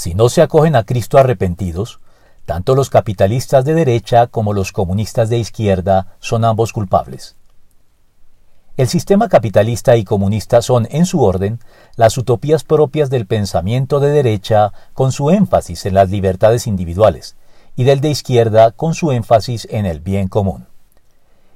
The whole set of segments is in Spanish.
Si no se acogen a Cristo arrepentidos, tanto los capitalistas de derecha como los comunistas de izquierda son ambos culpables. El sistema capitalista y comunista son, en su orden, las utopías propias del pensamiento de derecha con su énfasis en las libertades individuales, y del de izquierda con su énfasis en el bien común.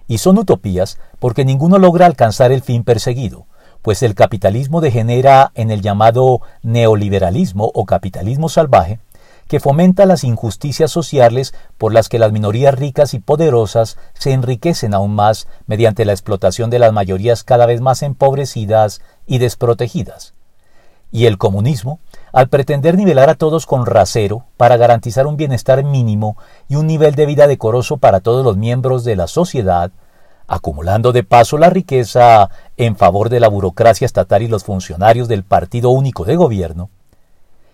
Y son utopías porque ninguno logra alcanzar el fin perseguido, pues el capitalismo degenera en el llamado neoliberalismo o capitalismo salvaje, que fomenta las injusticias sociales por las que las minorías ricas y poderosas se enriquecen aún más mediante la explotación de las mayorías cada vez más empobrecidas y desprotegidas. Y el comunismo, al pretender nivelar a todos con rasero para garantizar un bienestar mínimo y un nivel de vida decoroso para todos los miembros de la sociedad, acumulando de paso la riqueza en favor de la burocracia estatal y los funcionarios del partido único de gobierno,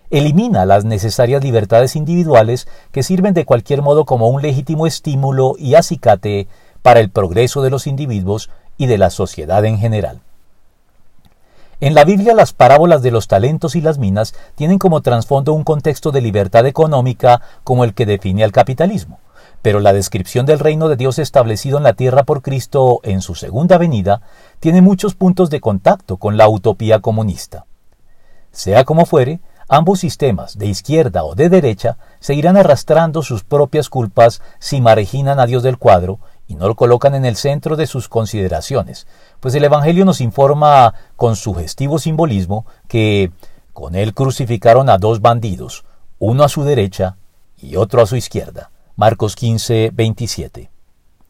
elimina las necesarias libertades individuales que sirven de cualquier modo como un legítimo estímulo y acicate para el progreso de los individuos y de la sociedad en general. En la Biblia las parábolas de los talentos y las minas tienen como trasfondo un contexto de libertad económica como el que define al capitalismo pero la descripción del reino de Dios establecido en la tierra por Cristo en su segunda venida tiene muchos puntos de contacto con la utopía comunista. Sea como fuere, ambos sistemas, de izquierda o de derecha, seguirán arrastrando sus propias culpas si marginan a Dios del cuadro y no lo colocan en el centro de sus consideraciones, pues el Evangelio nos informa con sugestivo simbolismo que con él crucificaron a dos bandidos, uno a su derecha y otro a su izquierda. Marcos 15, 27.